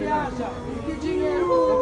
que acha? Que dinheiro?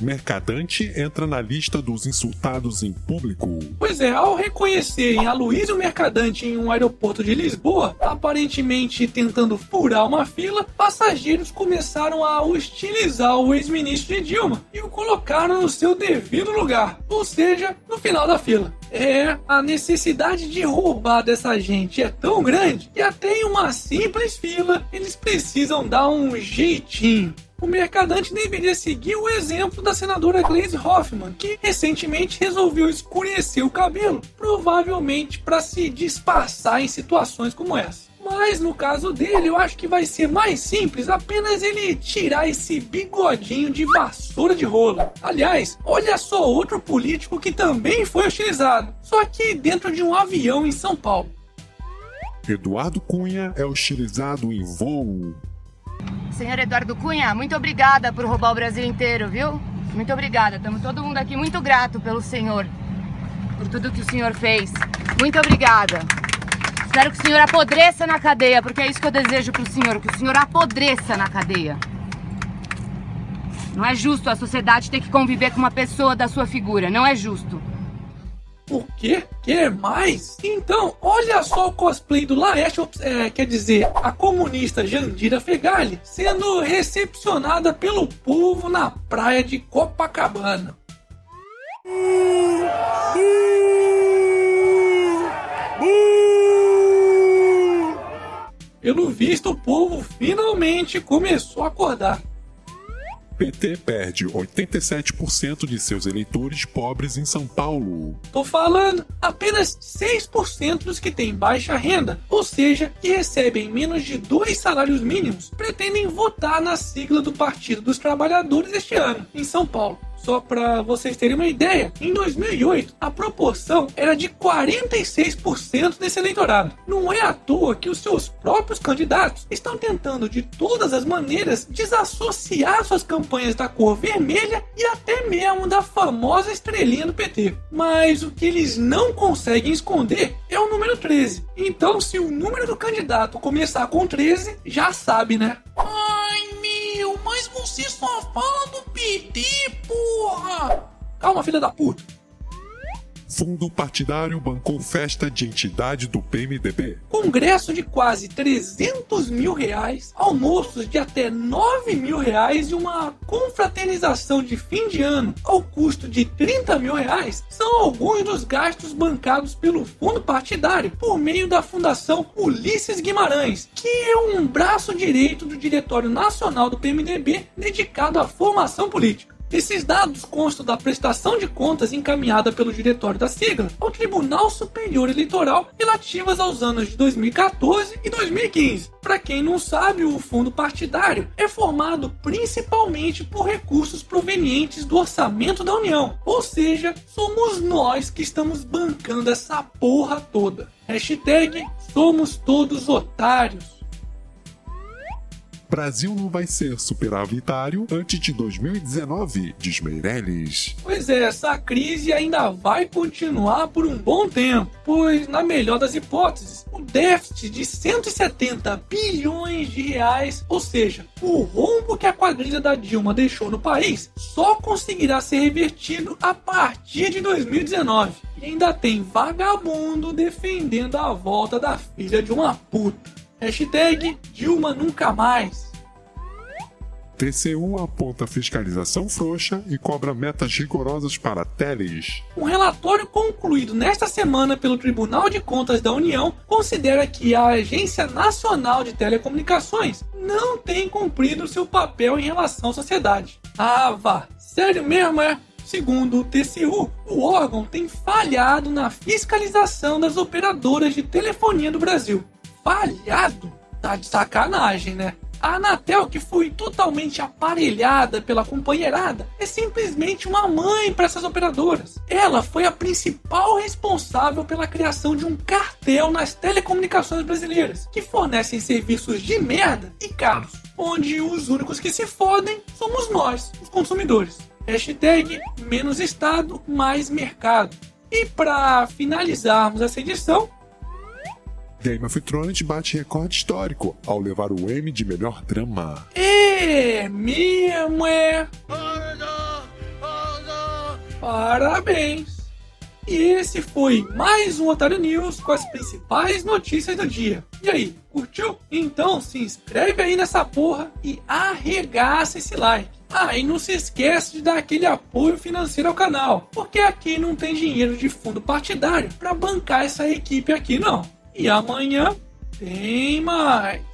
Mercadante entra na lista dos insultados em público. Pois é, ao reconhecerem Aloysio Mercadante em um aeroporto de Lisboa, aparentemente tentando furar uma fila, passageiros começaram a hostilizar o ex-ministro de Dilma e o colocaram no seu devido lugar, ou seja, no final da fila. É, a necessidade de roubar dessa gente é tão grande que até em uma simples fila eles precisam dar um jeitinho o mercadante deveria seguir o exemplo da senadora Glaze Hoffman, que recentemente resolveu escurecer o cabelo, provavelmente para se disfarçar em situações como essa. Mas no caso dele, eu acho que vai ser mais simples apenas ele tirar esse bigodinho de vassoura de rolo. Aliás, olha só outro político que também foi hostilizado, só que dentro de um avião em São Paulo. Eduardo Cunha é hostilizado em voo. Senhor Eduardo Cunha, muito obrigada por roubar o Brasil inteiro, viu? Muito obrigada. Estamos todo mundo aqui muito grato pelo senhor, por tudo que o senhor fez. Muito obrigada. Espero que o senhor apodreça na cadeia, porque é isso que eu desejo pro senhor, que o senhor apodreça na cadeia. Não é justo a sociedade ter que conviver com uma pessoa da sua figura, não é justo. O quê? Quer mais? Então, olha só o cosplay do Laeste, é, quer dizer, a comunista Jandira Fegali, sendo recepcionada pelo povo na praia de Copacabana. Pelo visto, o povo finalmente começou a acordar. PT perde 87% de seus eleitores pobres em São Paulo. Tô falando, apenas 6% dos que têm baixa renda, ou seja, que recebem menos de dois salários mínimos, pretendem votar na sigla do Partido dos Trabalhadores este ano, em São Paulo. Só para vocês terem uma ideia, em 2008 a proporção era de 46% desse eleitorado. Não é à toa que os seus próprios candidatos estão tentando de todas as maneiras desassociar suas campanhas da cor vermelha e até mesmo da famosa estrelinha do PT. Mas o que eles não conseguem esconder é o número 13. Então, se o número do candidato começar com 13, já sabe, né? Mas você só fala do PT, porra! Calma, filha da puta. Fundo partidário bancou festa de entidade do PMDB. Congresso de quase 300 mil reais, almoços de até 9 mil reais e uma confraternização de fim de ano ao custo de 30 mil reais são alguns dos gastos bancados pelo fundo partidário por meio da Fundação Ulisses Guimarães, que é um braço direito do Diretório Nacional do PMDB dedicado à formação política. Esses dados constam da prestação de contas encaminhada pelo diretório da sigla ao Tribunal Superior Eleitoral relativas aos anos de 2014 e 2015. Para quem não sabe, o fundo partidário é formado principalmente por recursos provenientes do orçamento da União, ou seja, somos nós que estamos bancando essa porra toda. Hashtag somos todos otários. Brasil não vai ser superavitário antes de 2019, diz Meirelles. Pois é, essa crise ainda vai continuar por um bom tempo, pois, na melhor das hipóteses, o déficit de 170 bilhões de reais, ou seja, o rombo que a quadrilha da Dilma deixou no país, só conseguirá ser revertido a partir de 2019. E ainda tem vagabundo defendendo a volta da filha de uma puta. Hashtag Dilma nunca mais. TCU aponta fiscalização frouxa e cobra metas rigorosas para teles. Um relatório concluído nesta semana pelo Tribunal de Contas da União considera que a Agência Nacional de Telecomunicações não tem cumprido seu papel em relação à sociedade. Ah, vá, sério mesmo é? Segundo o TCU, o órgão tem falhado na fiscalização das operadoras de telefonia do Brasil falhado. Tá de sacanagem, né? A Anatel, que foi totalmente aparelhada pela companheirada, é simplesmente uma mãe para essas operadoras. Ela foi a principal responsável pela criação de um cartel nas telecomunicações brasileiras, que fornecem serviços de merda e caros, onde os únicos que se fodem somos nós, os consumidores. Hashtag menos Estado, mais mercado. E para finalizarmos essa edição, Game of Thrones bate recorde histórico ao levar o M de melhor drama. é mesmo é. Parabéns! E esse foi mais um Otário News com as principais notícias do dia. E aí, curtiu? Então se inscreve aí nessa porra e arregaça esse like. Ah, e não se esquece de dar aquele apoio financeiro ao canal, porque aqui não tem dinheiro de fundo partidário para bancar essa equipe aqui não. E amanhã tem mais.